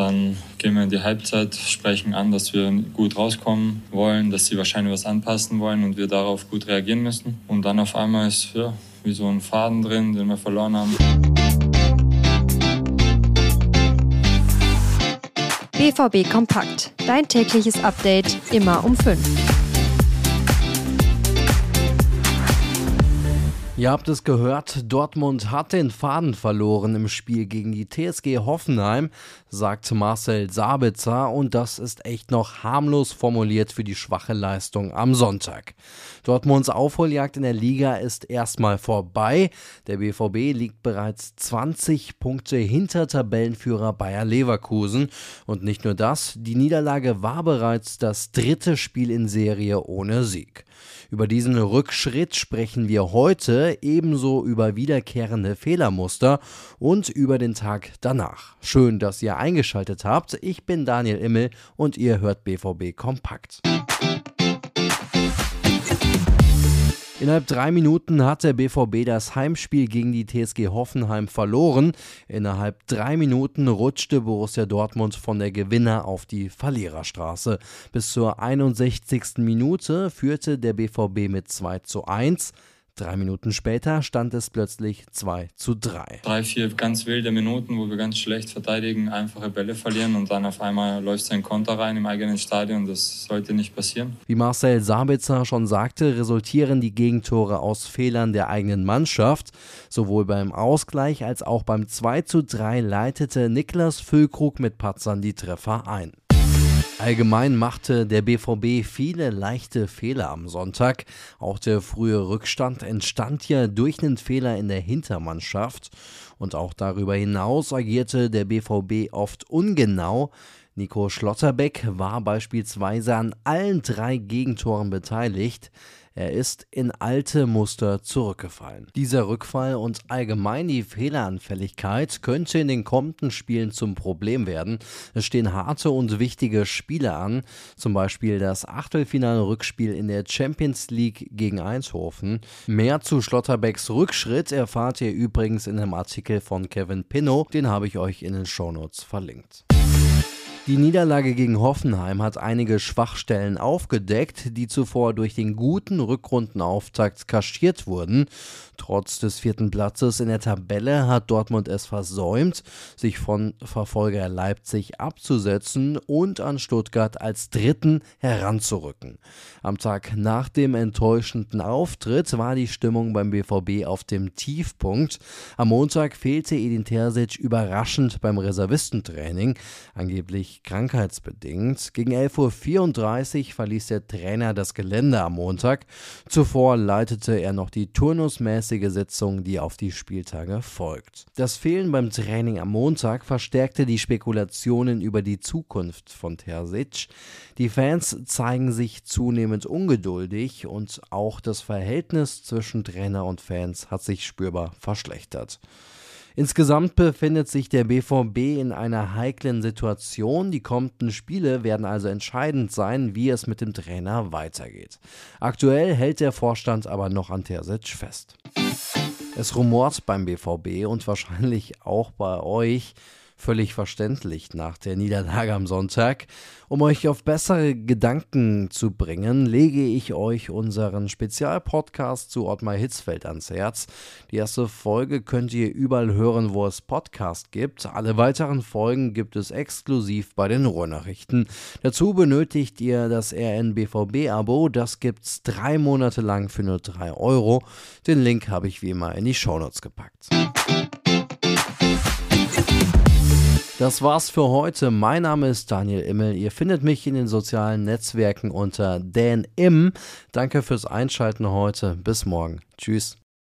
Dann gehen wir in die Halbzeit, sprechen an, dass wir gut rauskommen wollen, dass sie wahrscheinlich was anpassen wollen und wir darauf gut reagieren müssen. Und dann auf einmal ist ja, wie so ein Faden drin, den wir verloren haben. BVB Kompakt. Dein tägliches Update immer um 5. Ihr habt es gehört, Dortmund hat den Faden verloren im Spiel gegen die TSG Hoffenheim, sagt Marcel Sabitzer und das ist echt noch harmlos formuliert für die schwache Leistung am Sonntag. Dortmunds Aufholjagd in der Liga ist erstmal vorbei. Der BVB liegt bereits 20 Punkte hinter Tabellenführer Bayer Leverkusen und nicht nur das, die Niederlage war bereits das dritte Spiel in Serie ohne Sieg. Über diesen Rückschritt sprechen wir heute, ebenso über wiederkehrende Fehlermuster und über den Tag danach. Schön, dass ihr eingeschaltet habt. Ich bin Daniel Immel und ihr hört BVB Kompakt. Innerhalb drei Minuten hat der BVB das Heimspiel gegen die TSG Hoffenheim verloren. Innerhalb drei Minuten rutschte Borussia Dortmund von der Gewinner auf die Verliererstraße. Bis zur 61. Minute führte der BVB mit 2 zu 1. Drei Minuten später stand es plötzlich 2 zu 3. Drei, vier ganz wilde Minuten, wo wir ganz schlecht verteidigen, einfache Bälle verlieren und dann auf einmal läuft sein Konter rein im eigenen Stadion. Das sollte nicht passieren. Wie Marcel Sabitzer schon sagte, resultieren die Gegentore aus Fehlern der eigenen Mannschaft. Sowohl beim Ausgleich als auch beim 2 zu 3 leitete Niklas Füllkrug mit Patzern die Treffer ein. Allgemein machte der BVB viele leichte Fehler am Sonntag. Auch der frühe Rückstand entstand ja durch einen Fehler in der Hintermannschaft. Und auch darüber hinaus agierte der BVB oft ungenau. Nico Schlotterbeck war beispielsweise an allen drei Gegentoren beteiligt. Er ist in alte Muster zurückgefallen. Dieser Rückfall und allgemein die Fehleranfälligkeit könnte in den kommenden Spielen zum Problem werden. Es stehen harte und wichtige Spiele an, zum Beispiel das Achtelfinale-Rückspiel in der Champions League gegen Eindhoven. Mehr zu Schlotterbecks Rückschritt erfahrt ihr übrigens in einem Artikel von Kevin Pinnow, den habe ich euch in den Shownotes verlinkt. Die Niederlage gegen Hoffenheim hat einige Schwachstellen aufgedeckt, die zuvor durch den guten Rückrundenauftakt kaschiert wurden. Trotz des vierten Platzes in der Tabelle hat Dortmund es versäumt, sich von Verfolger Leipzig abzusetzen und an Stuttgart als Dritten heranzurücken. Am Tag nach dem enttäuschenden Auftritt war die Stimmung beim BVB auf dem Tiefpunkt. Am Montag fehlte Edin Terzic überraschend beim Reservistentraining. Angeblich krankheitsbedingt. Gegen 11.34 Uhr verließ der Trainer das Gelände am Montag. Zuvor leitete er noch die turnusmäßige Sitzung, die auf die Spieltage folgt. Das Fehlen beim Training am Montag verstärkte die Spekulationen über die Zukunft von Terzic. Die Fans zeigen sich zunehmend ungeduldig und auch das Verhältnis zwischen Trainer und Fans hat sich spürbar verschlechtert. Insgesamt befindet sich der BVB in einer heiklen Situation. Die kommenden Spiele werden also entscheidend sein, wie es mit dem Trainer weitergeht. Aktuell hält der Vorstand aber noch an Terzic fest. Es rumort beim BVB und wahrscheinlich auch bei euch völlig verständlich nach der Niederlage am Sonntag. Um euch auf bessere Gedanken zu bringen, lege ich euch unseren Spezialpodcast zu Ottmar Hitzfeld ans Herz. Die erste Folge könnt ihr überall hören, wo es Podcast gibt. Alle weiteren Folgen gibt es exklusiv bei den Ruhrnachrichten. Dazu benötigt ihr das RNBVB-Abo. Das gibt's drei Monate lang für nur drei Euro. Den Link habe ich wie immer in die Shownotes gepackt. Das war's für heute. Mein Name ist Daniel Immel. Ihr findet mich in den sozialen Netzwerken unter Dan Im. Danke fürs Einschalten heute. Bis morgen. Tschüss.